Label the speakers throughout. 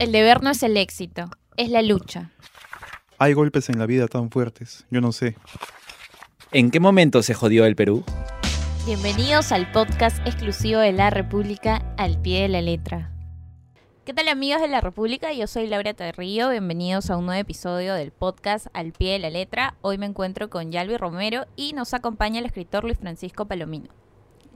Speaker 1: El deber no es el éxito, es la lucha.
Speaker 2: Hay golpes en la vida tan fuertes, yo no sé.
Speaker 3: ¿En qué momento se jodió el Perú?
Speaker 1: Bienvenidos al podcast exclusivo de La República al pie de la letra. ¿Qué tal amigos de La República? Yo soy Laura Terrillo, bienvenidos a un nuevo episodio del podcast Al pie de la letra. Hoy me encuentro con Yalvi Romero y nos acompaña el escritor Luis Francisco Palomino.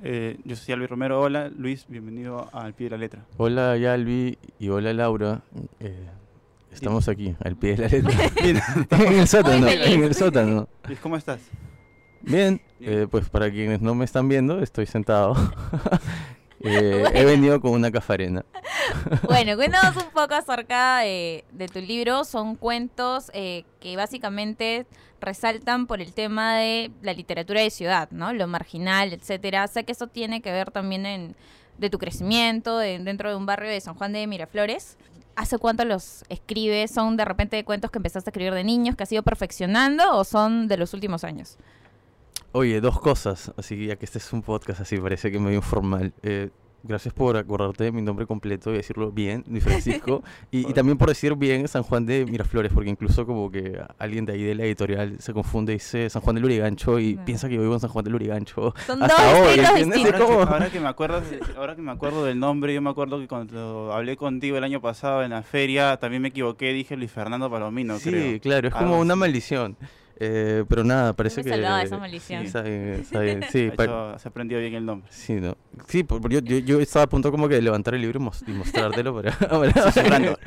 Speaker 4: Eh, yo soy Albi Romero, hola Luis, bienvenido Al Pie de la Letra.
Speaker 5: Hola Yalvi y hola Laura. Eh, estamos aquí, al pie de la letra. en el sótano, en el sótano.
Speaker 4: Luis, ¿cómo estás?
Speaker 5: Bien,
Speaker 4: Bien.
Speaker 5: eh, pues para quienes no me están viendo, estoy sentado. Eh, He venido con una cafarena.
Speaker 1: Bueno, cuéntanos un poco acerca de, de tu libro. Son cuentos eh, que básicamente resaltan por el tema de la literatura de ciudad, ¿no? Lo marginal, etcétera. Sé que eso tiene que ver también en, de tu crecimiento de- dentro de un barrio de San Juan de Miraflores. ¿Hace cuánto los escribes? ¿Son de repente cuentos que empezaste a escribir de niños, que has ido perfeccionando o son de los últimos años?
Speaker 5: Oye, dos cosas, así que ya que este es un podcast así, parece que medio informal. Eh, gracias por acordarte de mi nombre completo y decirlo bien, Luis Francisco. y, y también por decir bien San Juan de Miraflores, porque incluso como que alguien de ahí de la editorial se confunde y dice San Juan del Lurigancho y
Speaker 1: No.
Speaker 5: piensa que yo vivo en San Juan del Lurigancho.
Speaker 1: Son
Speaker 5: Hasta
Speaker 1: dos
Speaker 5: hoy,
Speaker 4: Ahora que,
Speaker 5: como-
Speaker 4: ahora que me acuerdo, de- ahora que me acuerdo del nombre, yo me acuerdo que cuando hablé contigo el año pasado en la feria, también me equivoqué, dije Luis Fernando Palomino,
Speaker 5: sí,
Speaker 4: creo.
Speaker 5: claro, es como una maldición. Eh, pero nada, parece
Speaker 1: Me
Speaker 5: que...
Speaker 1: salvaba esa maldición.
Speaker 5: Está bien, está bien, sí,
Speaker 4: hecho- se aprendió bien el nombre.
Speaker 5: Sí, no. Sí, por- yo, yo, yo estaba a punto como que de levantar el libro y, mos- y mostrártelo para... para-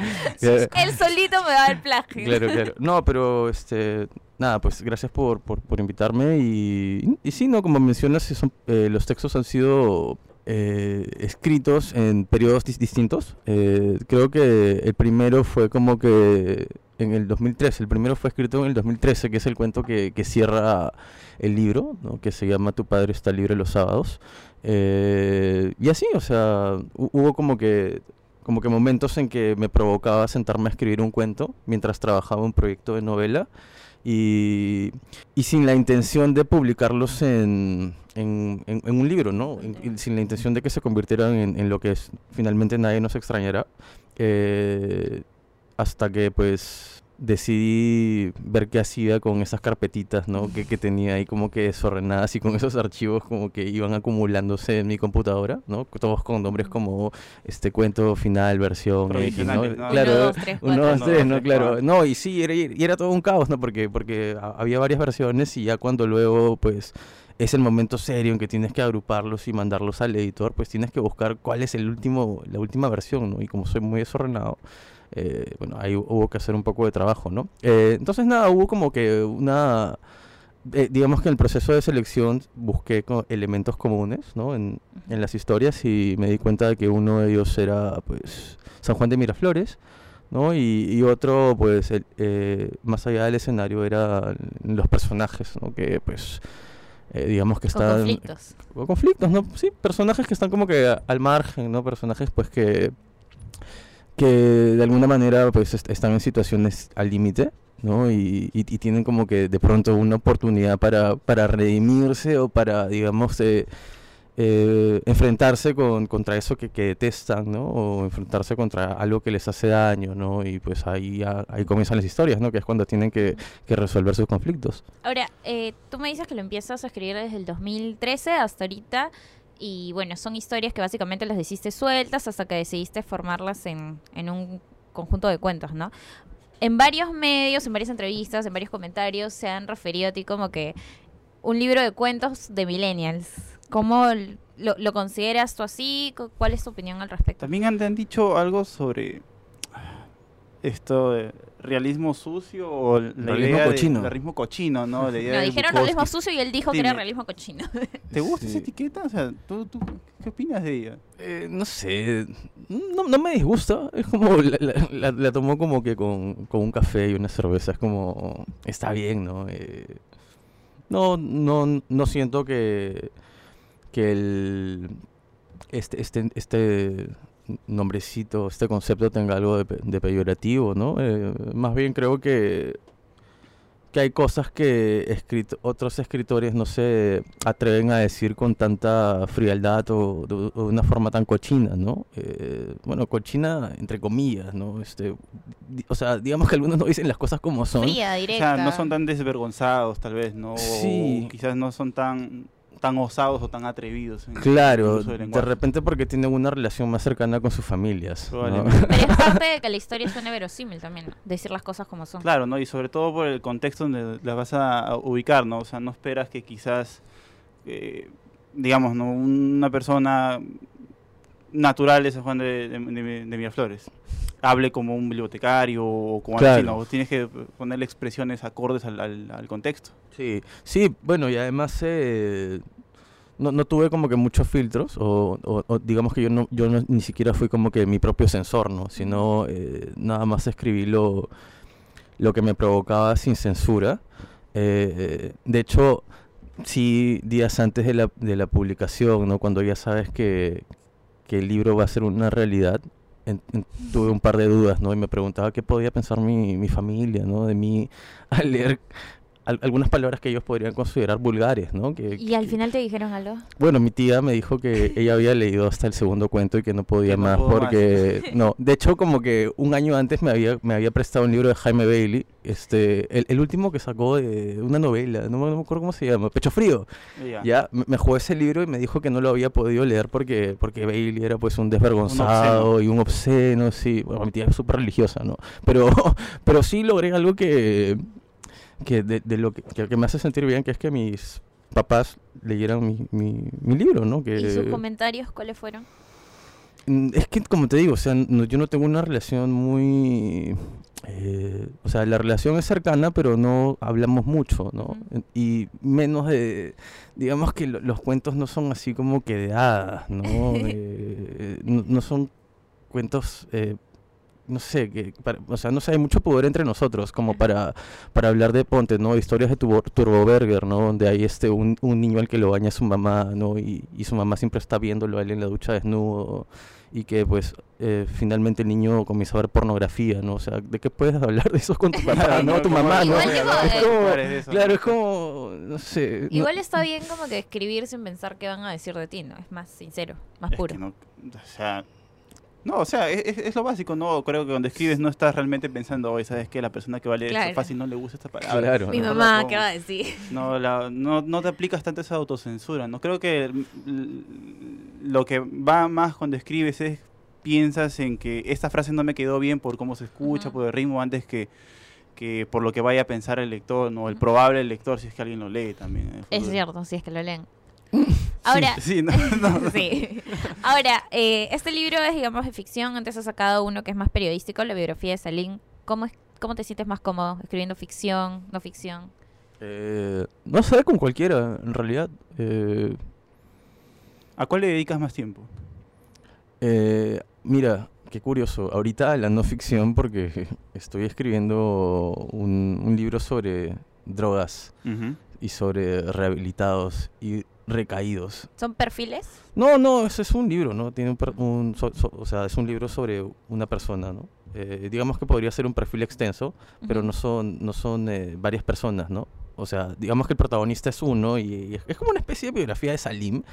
Speaker 1: Él solito me da el plagio.
Speaker 5: claro, claro. No, pero este... Nada, pues gracias por, por, por invitarme y, y sí, ¿no? Como mencionas, sí son, eh, los textos han sido eh, escritos en periodos dis- distintos. Eh, creo que el primero fue como que en el 2013, el primero fue escrito en el 2013, que es el cuento que, que cierra el libro, ¿no? que se llama Tu padre está libre los sábados. Eh, y así, o sea, hu- hubo como que, como que momentos en que me provocaba sentarme a escribir un cuento mientras trabajaba un proyecto de novela y, y sin la intención de publicarlos en, en, en- en un libro, ¿no? Sin la intención de que se convirtieran en lo que es, finalmente nadie nos extrañará. Eh, hasta que pues decidí ver qué hacía con esas carpetitas, ¿no? Que, que tenía ahí como que desordenadas y con esos archivos como que iban acumulándose en mi computadora, ¿no? Todos con nombres como este cuento final, versión X, ¿no?
Speaker 4: ¿no?
Speaker 5: Claro,
Speaker 1: Uno, dos, tres,
Speaker 5: uno, dos, tres, ¿no? Claro. No, y sí, era, y era todo un caos, ¿no? Porque, porque ha- había varias versiones y ya cuando luego, pues, es el momento serio en que tienes que agruparlos y mandarlos al editor, pues tienes que buscar cuál es el último, la última versión, ¿no? Y como soy muy desordenado, eh, bueno, ahí hubo que hacer un poco de trabajo, ¿no? Eh, entonces, nada, hubo como que una... eh, digamos que en el proceso de selección busqué co- elementos comunes, ¿no? En, en las historias y me di cuenta de que uno de ellos era, pues, San Juan de Miraflores, ¿no? Y, y otro, pues, el- eh, más allá del escenario, eran los personajes, ¿no? Que, pues, eh, digamos que están...
Speaker 1: conflictos.
Speaker 5: o conflictos, ¿no? Sí, personajes que están como que al margen, ¿no? Personajes, pues, que... que de alguna manera, pues, est- están en situaciones al límite, ¿no? Y, y- y tienen como que de pronto una oportunidad para, para redimirse o para, digamos, eh, eh, enfrentarse con, contra eso que, que detestan, ¿no? O enfrentarse contra algo que les hace daño, ¿no? Y pues ahí, ahí comienzan las historias, ¿no? Que es cuando tienen que, que resolver sus conflictos.
Speaker 1: Ahora, eh, tú me dices que lo empiezas a escribir desde el 2013 hasta ahorita. Y bueno, son historias que básicamente las hiciste sueltas hasta que decidiste formarlas en, en un conjunto de cuentos, ¿no? En varios medios, en varias entrevistas, en varios comentarios se han referido a ti como que un libro de cuentos de millennials. ¿Cómo lo, lo consideras tú así? Cu- ¿Cuál es tu opinión al respecto?
Speaker 4: También han, han dicho algo sobre esto de realismo sucio o la
Speaker 5: Realismo
Speaker 4: idea
Speaker 5: cochino.
Speaker 4: de realismo cochino, ¿no? La idea
Speaker 1: No,
Speaker 4: de
Speaker 1: dijeron
Speaker 4: Bukowski.
Speaker 1: realismo sucio y él dijo que era
Speaker 4: Dime.
Speaker 1: realismo cochino.
Speaker 4: ¿Te gusta
Speaker 5: Sí.
Speaker 4: esa etiqueta? O sea, ¿tú, tú, ¿qué opinas de ella?
Speaker 5: Eh, no sé, no, no me disgusta, es como, la, la, la- la tomo como que con, con un café y una cerveza, es como, está bien, ¿no? Eh, no, no, no siento que, que el, este, este, este nombrecito, este concepto tenga algo de, de peyorativo, ¿no? Eh, más bien creo que, que hay cosas que escrito- otros escritores no se atreven a decir con tanta frialdad o de, o de una forma tan cochina, ¿no? Eh, bueno, cochina entre comillas, ¿no? Este, di- o sea, digamos que algunos no dicen las cosas como son.
Speaker 1: Fría,
Speaker 4: O
Speaker 1: directa.
Speaker 4: sea, no son tan desvergonzados, tal vez, ¿no? O
Speaker 5: Sí.
Speaker 4: quizás no son tan, tan osados o tan atrevidos. en-
Speaker 5: Claro, de repente porque tienen una relación más cercana con sus familias.
Speaker 1: Pero es parte de que la historia suene verosímil también, ¿no? decir las cosas como son.
Speaker 4: Claro, ¿no? Y sobre todo por el contexto donde las vas a a ubicar, ¿no? O sea, no esperas que quizás, eh, digamos, ¿no? Una persona natural de San Juan de, de, de- de Miraflores hable como un bibliotecario o como
Speaker 5: Claro.
Speaker 4: así, ¿no? Tienes que ponerle expresiones acordes al, al- al contexto.
Speaker 5: Sí, sí, bueno, y además eh, no, no tuve como que muchos filtros, o, o- o digamos que yo no, yo no- ni siquiera fui como que mi propio sensor, ¿no? Sino eh, nada más escribí lo, lo que me provocaba sin censura. Eh, de hecho, sí, días antes de la, de la publicación, ¿no? Cuando ya sabes que, que el libro va a ser una realidad, en- tuve un par de dudas, ¿no? Y me preguntaba qué podía pensar mi, mi familia, ¿no? De mí al leer al- algunas palabras que ellos podrían considerar vulgares, ¿no? Que,
Speaker 1: ¿Y al
Speaker 5: que-
Speaker 1: final te dijeron algo?
Speaker 5: Bueno, mi tía me dijo que ella había leído hasta el segundo cuento y que no podía
Speaker 4: Que no
Speaker 5: más
Speaker 4: más.
Speaker 5: porque... No, de hecho como que un año antes me había, me había prestado un libro de Jaime Bailey, este, el, el último que sacó de una novela, no, me- no me acuerdo cómo se llama, Pecho Frío.
Speaker 4: Y ya.
Speaker 5: Me, me jugó ese libro y me dijo que no lo había podido leer porque, porque Bailey era pues un desvergonzado y un obsceno, sí. Bueno, mi tía es súper religiosa, ¿no? Pero, pero sí logré algo que, que de, de lo que, que- que me hace sentir bien, que es que mis papás leyeran mi, mi, mi libro, ¿no? Que,
Speaker 1: ¿Y sus comentarios cuáles fueron?
Speaker 5: Mm, Es que, como te digo, o sea, no- yo no tengo una relación muy... eh, o sea, la relación es cercana, pero no hablamos mucho, ¿no? Y menos de... Digamos que lo- los cuentos no son así como que de hadas, no, no son cuentos... eh, no sé, que, para- o sea, no sé, hay mucho poder entre nosotros como para, para hablar de Ponte, ¿no? Historias de Turbo, Turbo Burger, ¿no? Donde hay este, un, un niño al que lo baña su mamá, ¿no? Y, y su mamá siempre está viéndolo a él en la ducha desnudo y que pues eh, finalmente el niño comienza a ver pornografía, ¿no? O sea, ¿de qué puedes hablar de esos con tu papá, no? Tu
Speaker 4: ¿cómo
Speaker 5: mamá, ¿no?
Speaker 1: Igual
Speaker 4: de
Speaker 5: Es como-
Speaker 4: de eso,
Speaker 5: claro, es como, no sé. no-
Speaker 1: Igual está bien como que escribir sin pensar qué van a decir de ti, ¿no? Es más sincero, más
Speaker 4: Es
Speaker 1: puro.
Speaker 4: que no, o sea, no, o sea, es, lo básico, ¿no? Creo que cuando escribes no estás realmente pensando, oye, ¿sabes qué? La persona que va a leer
Speaker 1: Claro.
Speaker 4: esto fácil no le gusta esta palabra.
Speaker 5: Claro,
Speaker 1: Mi
Speaker 5: ¿no?
Speaker 1: Mamá,
Speaker 4: la
Speaker 1: ¿qué va a decir?
Speaker 4: No, la- no, no te aplicas tanto esa autocensura, ¿no? Creo que lo que va más cuando escribes es piensas en que esta frase no me quedó bien por cómo se escucha, por el ritmo, antes que, que por lo que vaya a pensar el lector, ¿no? El probable lector, si es que alguien lo lee también. el
Speaker 1: Es cierto, si es que lo leen. Ahora,
Speaker 4: Sí, no, no.
Speaker 1: sí. Ahora, eh, este libro es, digamos, de ficción. Antes has sacado uno que es más periodístico, la biografía de Salim. ¿Cómo, es, ¿Cómo te sientes más cómodo escribiendo ficción, no ficción?
Speaker 5: Eh, no sé, con cualquiera, en realidad. Eh,
Speaker 4: ¿A cuál le dedicas más tiempo?
Speaker 5: Eh, mira, qué curioso. Ahorita la no ficción porque estoy escribiendo un, un libro sobre drogas y sobre rehabilitados y recaídos.
Speaker 1: ¿Son perfiles?
Speaker 5: No, no, eso es un libro, ¿no? Tiene un, per- un so- so- o sea, es un libro sobre una persona, ¿no? Eh, digamos que podría ser un perfil extenso, pero no son, no son eh, varias personas, ¿no? O sea, digamos que el protagonista es uno y, y es, es como una especie de biografía de Salim,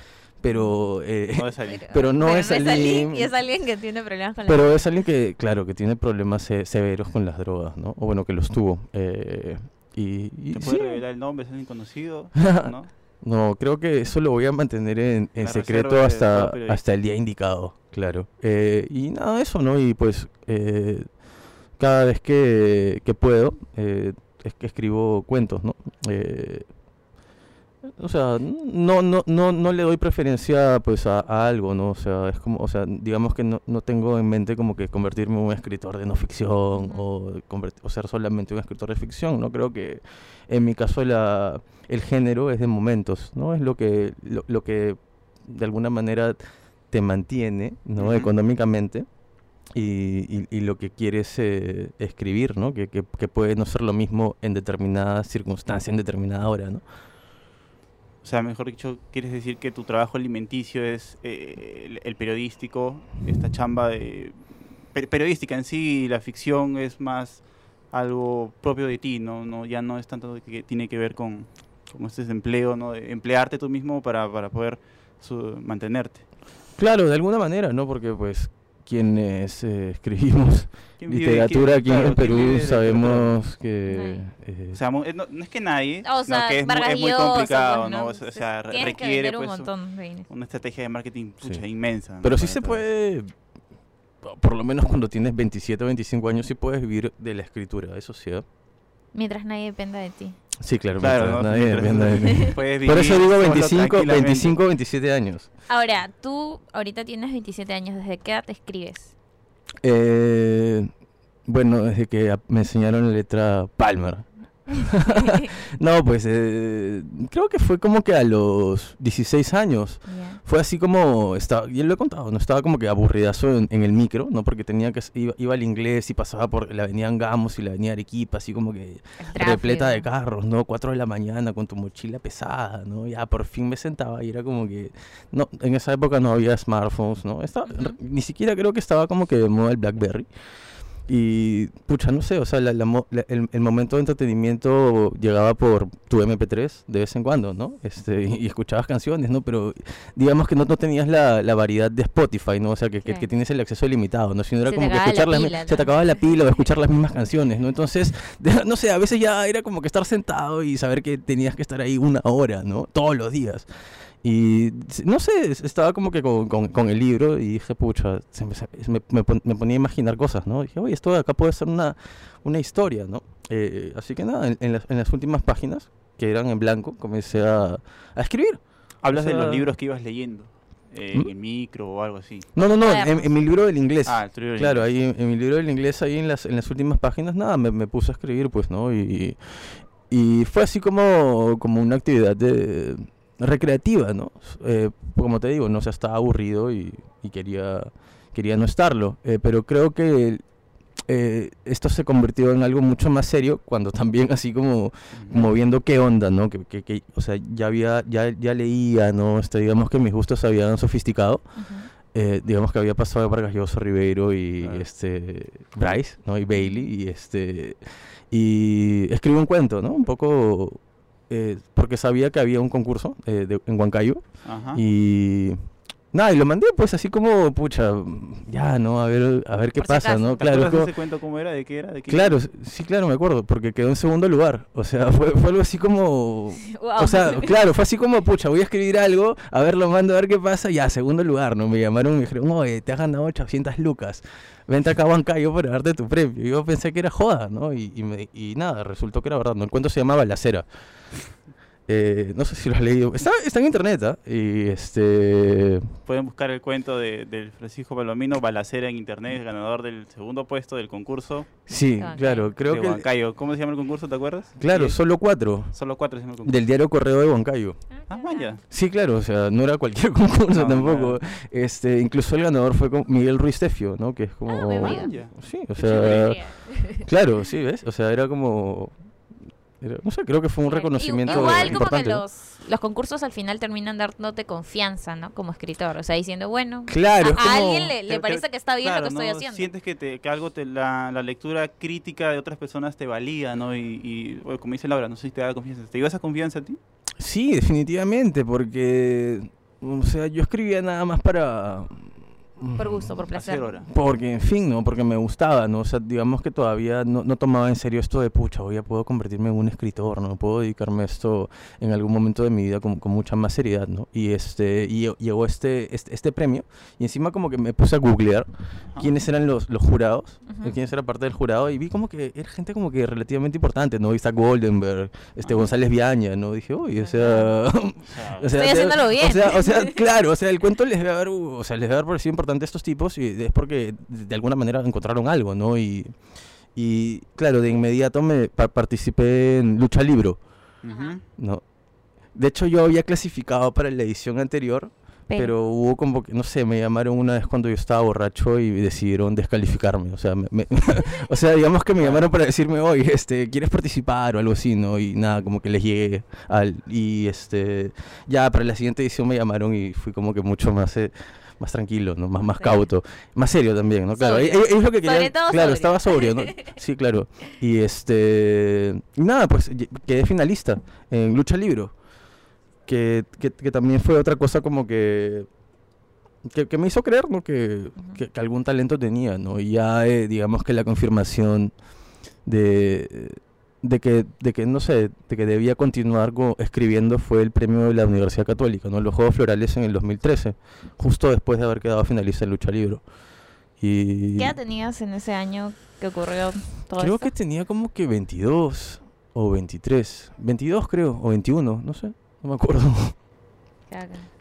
Speaker 5: pero... eh,
Speaker 4: No de salir.
Speaker 5: Pero no es Salim.
Speaker 1: Y es alguien que tiene problemas con la
Speaker 5: Pero es alguien que, claro, que tiene problemas se- severos con las drogas, ¿no? O bueno, que los tuvo. eh, y, y
Speaker 4: ¿Te
Speaker 5: sí.
Speaker 4: puede revelar el nombre? ¿Es alguien conocido? ¿No?
Speaker 5: No, creo que eso lo voy a mantener en, en secreto hasta, hasta el día indicado, claro. Eh, y nada, eso, ¿no? Y pues eh, cada vez que, que puedo, eh, es que escribo cuentos, ¿no? O sea, no, no, no, no le doy preferencia pues a, a algo, ¿no? O sea, es como, o sea, digamos que no, no tengo en mente como que convertirme en un escritor de no ficción o, o ser solamente un escritor de ficción, ¿no? Creo que en mi caso la, el género es de momentos, ¿no? Es lo que, lo, lo que de alguna manera te mantiene, ¿no? Económicamente. Y, y- y lo que quieres eh, escribir, ¿no? Que, que, que puede no ser lo mismo en determinada circunstancia, en determinada hora, ¿no?
Speaker 4: O sea, mejor dicho, quieres decir que tu trabajo alimenticio es eh, el, periodístico, esta chamba de pe- periodística en sí, la ficción es más algo propio de ti, ¿no? no ya no es tanto que tiene que ver con, este empleo, ¿no? Emplearte tú mismo para, para poder mantenerte.
Speaker 5: Claro, de alguna manera, ¿no? Porque pues quienes eh, escribimos
Speaker 4: ¿Quién vive-
Speaker 5: literatura aquí en
Speaker 4: claro, vive
Speaker 5: Perú sabemos que... eh,
Speaker 4: O sea, mu- no, no es que nadie,
Speaker 1: O sea,
Speaker 4: que es, es muy
Speaker 1: Llosa,
Speaker 4: complicado,
Speaker 1: pues,
Speaker 4: ¿no? O sea,
Speaker 1: Tienes
Speaker 4: requiere
Speaker 1: un
Speaker 4: pues,
Speaker 1: montón de dinero.
Speaker 4: una estrategia de marketing pucha,
Speaker 5: Sí.
Speaker 4: inmensa. ¿no?
Speaker 5: Pero sí se
Speaker 4: todo.
Speaker 5: puede, por lo menos cuando tienes 27 o 25 años, sí puedes vivir de la escritura, eso sí. ¿eh?
Speaker 1: Mientras nadie dependa de ti.
Speaker 5: Sí, claro,
Speaker 4: Claro, ¿no?
Speaker 5: nadie Por eso digo
Speaker 4: solo
Speaker 5: 25,
Speaker 4: tranquilamente.
Speaker 5: 25, 27 años.
Speaker 1: Ahora, tú ahorita tienes 27 años. ¿Desde qué edad te escribes?
Speaker 5: Eh, bueno, desde que me enseñaron la letra Palmer. No, pues eh, creo que fue como que a los 16 años.
Speaker 1: Ya.
Speaker 5: Fue así como, estaba, ya lo he contado, no estaba como que aburridazo en, en el micro, ¿no? Porque tenía que, iba, iba al inglés y pasaba por la avenida Angamos y la avenida Arequipa, así como que repleta de carros, ¿no? Cuatro de la mañana con tu mochila pesada, ¿no? Ya por fin me sentaba y era como que, no, en esa época no había smartphones, ¿no? Estaba,
Speaker 1: Ujú.
Speaker 5: Ni siquiera creo que estaba como que de moda el BlackBerry. Y, pucha, no sé, o sea, la- la la- el, el momento de entretenimiento llegaba por tu MP3 de vez en cuando, ¿no? Este, y, y escuchabas canciones, ¿no? Pero digamos que no, no tenías la, la variedad de Spotify, ¿no? O sea, que, que- tienes el acceso ilimitado, ¿no? Sino era
Speaker 1: Se
Speaker 5: como que escuchar las se te acababa la pila o escuchar las mismas canciones, ¿no? Entonces, de- no sé, a veces ya era como que estar sentado y saber que tenías que estar ahí una hora, ¿no? Todos los días. Y no sé, es- estaba como que con, con- con el libro y dije, pucha, se me, se- me- me pon- me ponía a imaginar cosas, ¿no? dije, oye, esto de acá puede ser una, una historia, ¿no? Eh, así que nada, en, en las, en las últimas páginas, que eran en blanco, comencé a, a escribir.
Speaker 4: Hablas
Speaker 5: O
Speaker 4: de los libros que ibas leyendo, eh,
Speaker 5: ¿Mm?
Speaker 4: en el micro o algo así.
Speaker 5: No, no, no, en,
Speaker 1: Cuadernos.
Speaker 5: en mi libro del inglés.
Speaker 4: Ah, el del
Speaker 5: Claro,
Speaker 4: inglés.
Speaker 5: ahí en, en mi libro del inglés, ahí en las, en las últimas páginas, nada, me, me puse a escribir, pues, ¿no? Y, y fue así como, como una actividad de, recreativa, ¿no? Eh, como te digo, no se estaba aburrido y, y quería, quería no estarlo. Eh, pero creo que eh, esto se convirtió en algo mucho más serio cuando también así como, como viendo qué onda, ¿no? Que, que- que, o sea, ya había, ya, ya leía, ¿no? Este, digamos que mis gustos se habían sofisticado
Speaker 1: Ujú.
Speaker 5: eh, digamos que había pasado Vargas Llosa, Ribeiro y
Speaker 4: Claro.
Speaker 5: este Bryce, ¿no? Y Bailey y este y escribí un cuento, ¿no? Un poco eh, porque sabía que había un concurso eh, de- en Huancayo
Speaker 4: Ajá.
Speaker 5: y nada, y lo mandé pues así como pucha, ya, ¿no? A ver a ver qué
Speaker 1: Por si
Speaker 5: pasa,
Speaker 1: acaso.
Speaker 5: ¿no?
Speaker 4: ¿Te
Speaker 5: Claro, como-
Speaker 4: cuento cómo era? ¿De qué era? ¿De qué
Speaker 5: Claro, sí, claro, me acuerdo, porque quedó en segundo lugar. O sea, fue, fue algo así como...
Speaker 1: Wow.
Speaker 5: O sea, claro, fue así como, pucha, voy a escribir algo, a ver, lo mando a ver qué pasa, ya, segundo lugar, ¿no? Me llamaron y me dijeron, oye, te has ganado 800 lucas, vente acá a Huancayo para darte tu premio. Y yo pensé que era joda, ¿no? Y, y, me- y nada, resultó que era verdad, ¿no? El cuento se llamaba La Cera. Eh, no sé si lo has leído. Está, está en internet, ¿ah? Y este...
Speaker 4: Pueden buscar el cuento de, del Francisco Palomino, Balacera en internet, ganador del segundo puesto del concurso
Speaker 5: Sí,
Speaker 1: Huancayo.
Speaker 5: claro, creo
Speaker 4: de
Speaker 5: que...
Speaker 4: Huancayo. ¿Cómo se llama el concurso? ¿Te acuerdas?
Speaker 5: Claro,
Speaker 4: Sí,
Speaker 5: solo cuatro.
Speaker 4: solo cuatro se llama el concurso.
Speaker 5: Del diario Correo de Huancayo.
Speaker 4: Ah, vaya.
Speaker 5: Sí, claro, o sea, no era cualquier concurso
Speaker 4: No,
Speaker 5: tampoco.
Speaker 4: claro.
Speaker 5: Este, incluso el ganador fue con Miguel Ruiz Tefio, ¿no? Que es como...
Speaker 1: Ah.
Speaker 5: Sí, o sea, claro, sí, ¿ves? O sea, era como... no sé, creo que fue un reconocimiento
Speaker 1: Igual como que los, concursos al final terminan dándote confianza, ¿no? Como escritor. O sea, diciendo, bueno,
Speaker 5: Claro,
Speaker 1: a, alguien le, le parece que está bien
Speaker 4: claro,
Speaker 1: lo que estoy
Speaker 4: ¿no?
Speaker 1: haciendo.
Speaker 4: Sientes que, te, que algo te, la, la lectura crítica de otras personas te valía, ¿no? Y, y, bueno, como dice Laura, no sé si te da confianza. ¿Te dio esa confianza a ti?
Speaker 5: Sí, definitivamente, porque... O sea, yo escribía nada más para...
Speaker 1: Por gusto, por placer.
Speaker 5: Porque, en fin, ¿no? Porque me gustaba, ¿no? O sea, digamos que todavía no, no tomaba en serio esto de, pucha, hoy ya puedo convertirme en un escritor, ¿no? Puedo dedicarme a esto en algún momento de mi vida con, con mucha más seriedad, ¿no? Y este, y lle- llegó este, este, este premio, y encima como que me puse a googlear quiénes eran los, los jurados, eh, quiénes eran parte del jurado, y vi como que era gente como que relativamente importante, ¿no? Isaac Goldenberg, este,
Speaker 4: Ajá.
Speaker 5: González Viaña, ¿no? Dije, uy, o sea...
Speaker 4: O sea,
Speaker 5: O sea,
Speaker 1: Estoy haciéndolo bien.
Speaker 5: O sea, o sea, claro, o sea, el cuento les debe haber, o sea, les debe haber parecido importante a estos tipos y es porque de alguna manera encontraron algo, ¿no? Y, y claro, de inmediato me pa- participé en Lucha Libro. ¿no? De hecho, yo había clasificado para la edición anterior,
Speaker 1: Pero-
Speaker 5: pero hubo como que, no sé, me llamaron una vez cuando yo estaba borracho y decidieron descalificarme. O sea, me- me- o sea digamos que me llamaron para decirme, oye, este, ¿quieres participar o algo así, no? Y nada, como que les llegué al... Y este, ya para la siguiente edición me llamaron y fui como que mucho más, eh, más tranquilo, ¿no? Más, más cauto, más serio también, ¿no? Claro, es, es lo que quería, claro,
Speaker 1: sobrio.
Speaker 5: estaba sobrio, ¿no? Sí, claro. Y este, nada, pues quedé finalista en Lucha Libro, que, que, que también fue otra cosa como que que, que me hizo creer ¿no? que, que- que algún talento tenía, ¿no? Y ya, eh, digamos que la confirmación de, de, que, de que, no sé, de que debía continuar co- escribiendo fue el premio de la Universidad Católica, ¿no? Los Juegos Florales en el 2013, justo después de haber quedado finalista en Lucha Libro. Y
Speaker 1: ¿Qué edad tenías en ese año que ocurrió todo
Speaker 5: creo
Speaker 1: esto?
Speaker 5: que tenía como que 22 o 23, 22 creo, o 21, no sé, no me acuerdo.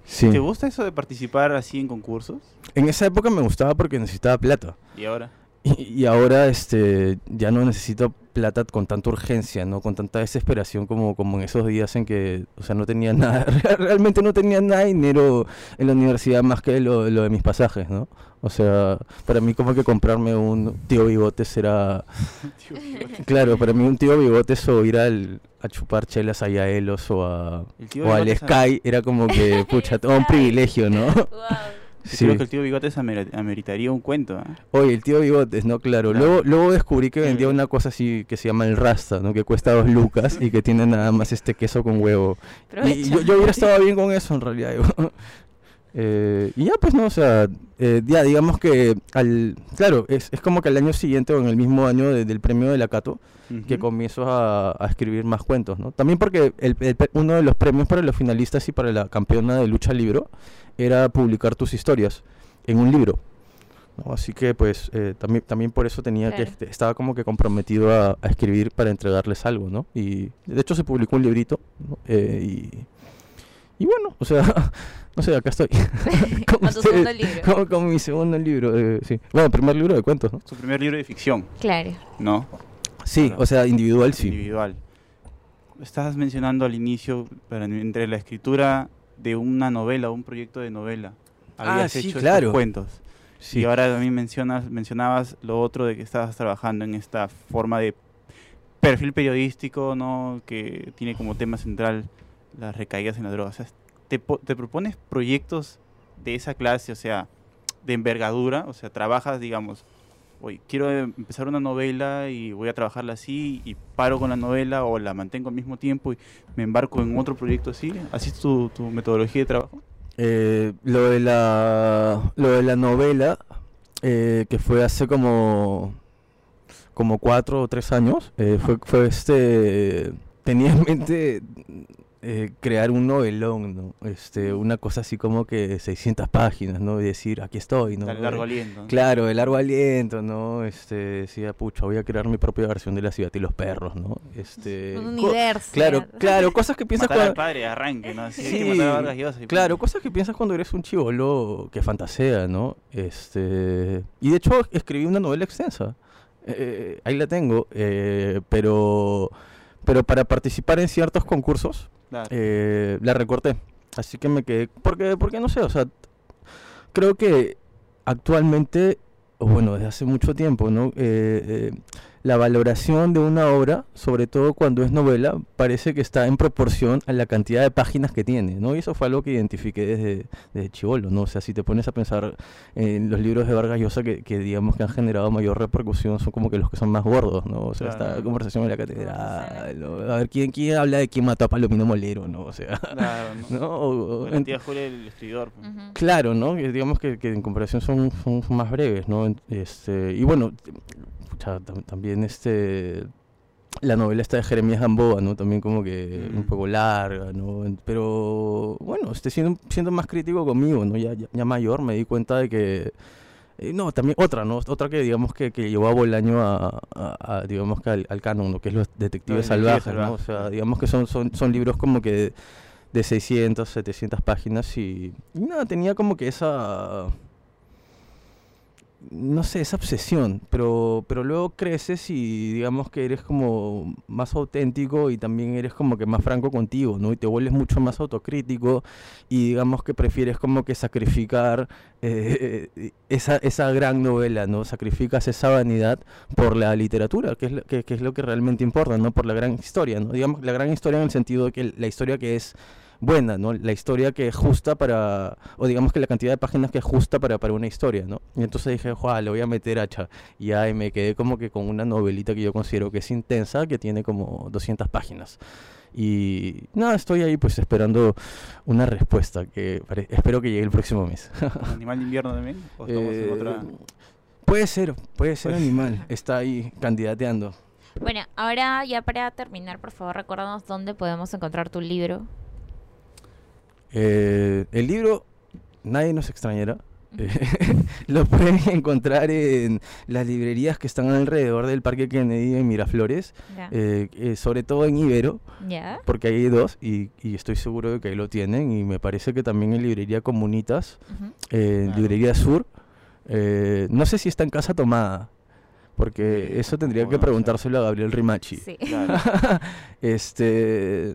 Speaker 5: Sí.
Speaker 4: ¿Te gusta eso de participar así en concursos?
Speaker 5: En esa época me gustaba porque necesitaba plata.
Speaker 4: ¿Y ahora?
Speaker 5: Y, y ahora este ya no necesito plata con tanta urgencia, ¿no? Con tanta desesperación como, como en esos días en que, o sea, no tenía nada, realmente no tenía nada de dinero en la universidad más que lo, lo de mis pasajes, ¿no? O sea, para mí como que comprarme un tío bigotes era... Claro, para mí un tío bigotes o ir al, a chupar chelas a Yaelos o, a, o al Sky era como que, pucha, todo un privilegio, ¿no?
Speaker 1: Wow.
Speaker 5: Sí.
Speaker 4: Creo que el tío Bigotes amer- ameritaría un cuento. ¿ah?
Speaker 5: Oye, el tío Bigotes, ¿no? Claro.
Speaker 4: Claro.
Speaker 5: Luego, luego descubrí que vendía una cosa así que se llama el Rasta, ¿no? Que cuesta dos lucas y que tiene nada más este queso con huevo. Y yo, yo hubiera estado bien con eso en realidad. Eh, y ya pues no, o sea, eh, ya digamos que al, claro, es, es como que al año siguiente o en el mismo año de- del premio de la Cato, que comienzo a, a escribir más cuentos, ¿no? También porque el- el pe- uno de los premios para los finalistas y para la campeona de lucha libro era publicar tus historias en un libro. ¿no? Así que pues eh, también, también por eso tenía que,
Speaker 1: Claro.
Speaker 5: este, estaba como que comprometido a, a escribir para entregarles algo, ¿no? Y de hecho se publicó un librito, ¿no? Eh, y, y bueno, o sea, no sé, acá estoy. con
Speaker 1: Con segundo libro.
Speaker 5: Con, con mi segundo libro, eh, sí. Bueno, primer libro de cuentos, ¿no?
Speaker 4: Su primer libro de ficción,
Speaker 1: Claro.
Speaker 4: ¿no?
Speaker 5: Sí,
Speaker 4: Claro.
Speaker 5: o sea, individual sí.
Speaker 4: Individual. Estabas mencionando al inicio, pero entre la escritura de una novela, un proyecto de novela,
Speaker 5: Ah,
Speaker 4: habías
Speaker 5: sí,
Speaker 4: hecho estos cuentos.
Speaker 5: Sí.
Speaker 4: Y ahora también mencionas, mencionabas lo otro de que estabas trabajando en esta forma de perfil periodístico, ¿no? Que tiene como tema central las recaídas en la droga. O sea, te, po- te propones proyectos de esa clase, o sea, de envergadura, o sea, trabajas, digamos, hoy quiero em- empezar una novela y voy a trabajarla así y paro con la novela o la mantengo al mismo tiempo y me embarco en otro proyecto así. ¿Así es tu, metodología de trabajo?
Speaker 5: Eh, lo de la lo de la novela eh, que fue hace como como cuatro o tres años eh, fue este tenía en mente eh, crear un novelón no este una cosa así como que 600 páginas no y decir aquí estoy no
Speaker 4: Al largo aliento. ¿no?
Speaker 5: Claro, el largo aliento, ¿no? Este, decía, pucha, voy a crear mi propia versión de la ciudad y los perros, ¿no? Este,
Speaker 1: Un universo.
Speaker 5: Claro, claro, cosas que piensas
Speaker 4: Matar al
Speaker 5: cuando...
Speaker 4: padre arranque, ¿no? Así hay que
Speaker 5: Sí,
Speaker 4: y
Speaker 5: Claro, cosas que piensas cuando eres un chivolo que fantasea, ¿no? Este, y de hecho escribí una novela extensa. Eh, ahí la tengo, eh, pero pero para participar en ciertos concursos Eh, la recorté. Así que me quedé. Porque, porque no sé, o sea, creo que actualmente, o bueno, desde hace mucho tiempo, ¿no? Eh, eh, la valoración de una obra, sobre todo cuando es novela, parece que está en proporción a la cantidad de páginas que tiene, ¿no? Y eso fue algo que identifiqué desde, desde chivolo, ¿no? O sea, si te pones a pensar en los libros de Vargas Llosa que, que digamos que han generado mayor repercusión, son como que los que son más gordos, ¿no? O sea,
Speaker 4: Claro.
Speaker 5: esta conversación en la catedral, ¿no? A ver, ¿quién, ¿quién habla de quién mató a Palomino Molero, no? O sea,
Speaker 4: Claro, ¿no?
Speaker 5: ¿no? O- o
Speaker 4: La
Speaker 5: en-
Speaker 4: tía Julia el escritor. pues.
Speaker 5: Claro, ¿no? Que digamos que, que en comparación son, más breves, ¿no? Este, y bueno, pucha, tam- también este la novela esta de Jeremías Gamboa, ¿no? También como que un
Speaker 4: Mm.
Speaker 5: poco larga, ¿no? Pero bueno, este, siendo, siendo más crítico conmigo, ¿no? Ya, ya, ya mayor me di cuenta de que eh, no, también otra, ¿no? Otra que digamos que, que llevó a Bolaño a, a- a, digamos que al, al canon, ¿no? Que es Los Detectives Salvajes, ¿no? O sea, digamos que son, son, son libros como que de, de 600, 700 páginas y, y nada, tenía como que esa no sé, esa obsesión, pero, pero luego creces y digamos que eres como más auténtico y también eres como que más franco contigo, ¿no? Y te vuelves mucho más autocrítico y digamos que prefieres como que sacrificar eh, esa, esa gran novela, ¿no? Sacrificas esa vanidad por la literatura, que es, lo, que, que es lo que realmente importa, ¿no? Por la gran historia, ¿no? Digamos la gran historia en el sentido de que la historia que es buena, ¿no? La historia que es justa para, o digamos que la cantidad de páginas que es justa para, para una historia, ¿no? Y entonces dije, Juan, le voy a meter hacha. Y ahí me quedé como que con una novelita que yo considero que es intensa, que tiene como 200 páginas. Y nada, estoy ahí pues esperando una respuesta que espero que llegue el próximo mes.
Speaker 4: ¿Animal de invierno también? ¿O estamos en
Speaker 5: Eh,
Speaker 4: otra?
Speaker 5: Puede ser, puede ser
Speaker 4: Pues-
Speaker 5: animal. Está ahí candidateando.
Speaker 1: Bueno, ahora ya para terminar, por favor, recuérdanos dónde podemos encontrar tu libro.
Speaker 5: Eh, el libro, nadie nos extrañará. Lo pueden encontrar en las librerías que están alrededor del Parque Kennedy en Miraflores, eh, eh, sobre todo en Ibero, porque hay dos y, y estoy seguro de que ahí lo tienen. Y me parece que también en librería Comunitas, eh, librería Sur. eh, no sé si está en casa tomada, porque eso tendría que
Speaker 4: bueno, o sea,
Speaker 5: preguntárselo a Gabriel Rimachi.
Speaker 1: Sí.
Speaker 4: Claro.
Speaker 5: este.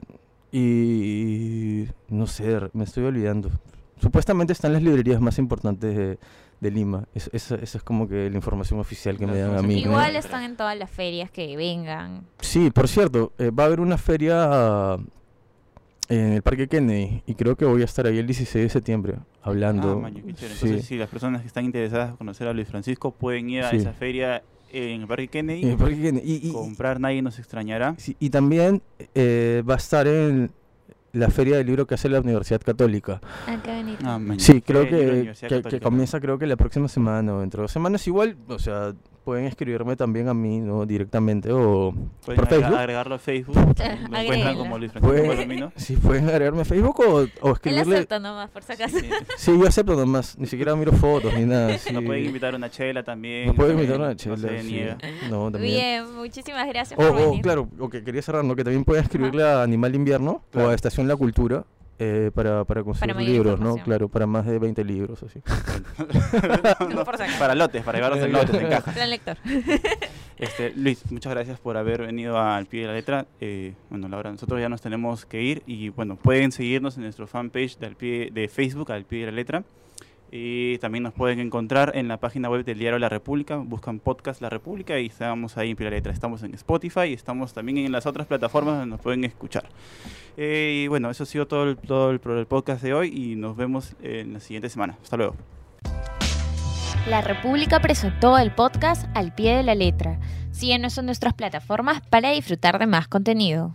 Speaker 5: Y. No sé, me estoy olvidando. Supuestamente están las librerías más importantes de, de Lima. Es- Esa esa es como que la información oficial que me dan a mí. ¿no?
Speaker 1: Igual están en todas las ferias que vengan.
Speaker 5: Sí, por cierto, eh, va a haber una feria en el Parque Kennedy y creo que voy a estar ahí el 16 de septiembre hablando.
Speaker 4: Ah, maño, chévere.
Speaker 5: Sí.
Speaker 4: Entonces, si las personas que están interesadas en conocer a Luis Francisco pueden ir a
Speaker 5: Sí.
Speaker 4: esa feria en el Parque Kennedy,
Speaker 5: En el Parque Kennedy. Y, y-
Speaker 4: comprar, nadie nos extrañará.
Speaker 5: sí, y también eh, va a estar en la feria del libro que hace la Universidad Católica.
Speaker 1: Ah, qué bonito.
Speaker 4: Ah.
Speaker 5: Sí, creo que, que- que comienza creo que la próxima semana o dentro de dos semanas. Igual, o sea, pueden escribirme también a mí, ¿no? Directamente o
Speaker 4: Pueden
Speaker 5: por
Speaker 4: agrega-
Speaker 5: Facebook.
Speaker 4: agregarlo a Facebook. lo encuentran
Speaker 1: Agréguenlo.
Speaker 4: como Luis Francisco
Speaker 5: Pueden,
Speaker 4: Palomino.
Speaker 5: sí, pueden agregarme a Facebook o, o
Speaker 1: Él
Speaker 5: escribirle.
Speaker 1: acepta nomás, por si acaso.
Speaker 4: Sí.
Speaker 5: Sí, yo acepto nomás, ni siquiera miro fotos ni nada. Sí.
Speaker 4: Nos pueden invitar a una chela también.
Speaker 5: Nos pueden invitar a una
Speaker 4: no
Speaker 5: chela.
Speaker 4: se
Speaker 5: sí.
Speaker 4: niega.
Speaker 5: No, también.
Speaker 1: Bien, muchísimas gracias
Speaker 5: O,
Speaker 1: por
Speaker 5: o,
Speaker 1: venir.
Speaker 5: claro, o que quería cerrar, ¿no? Que también pueden escribirle a Animal Invierno o
Speaker 4: Claro.
Speaker 5: a Estación La Cultura eh, para, para conseguir libros, ¿no? Claro, para más de 20 libros, así.
Speaker 4: No,
Speaker 1: acaso.
Speaker 4: para lotes, para llevarlos en lotes, en caja.
Speaker 1: Plan lector.
Speaker 4: Este, Luis, muchas gracias por haber venido al pie de la letra. Eh, bueno, Laura, nosotros ya nos tenemos que ir y bueno, pueden seguirnos en nuestro fanpage del pie, de Facebook al pie de la letra. Y también nos pueden encontrar en la página web del diario La República. Buscan podcast La República y estamos ahí en pie de la letra. Estamos en Spotify y estamos también en las otras plataformas donde nos pueden escuchar. Eh, y bueno, eso ha sido todo el, todo el, el podcast de hoy y nos vemos en la siguiente semana. Hasta luego.
Speaker 1: La República presentó el podcast Al pie de la letra. Síguenos en nuestras plataformas para disfrutar de más contenido.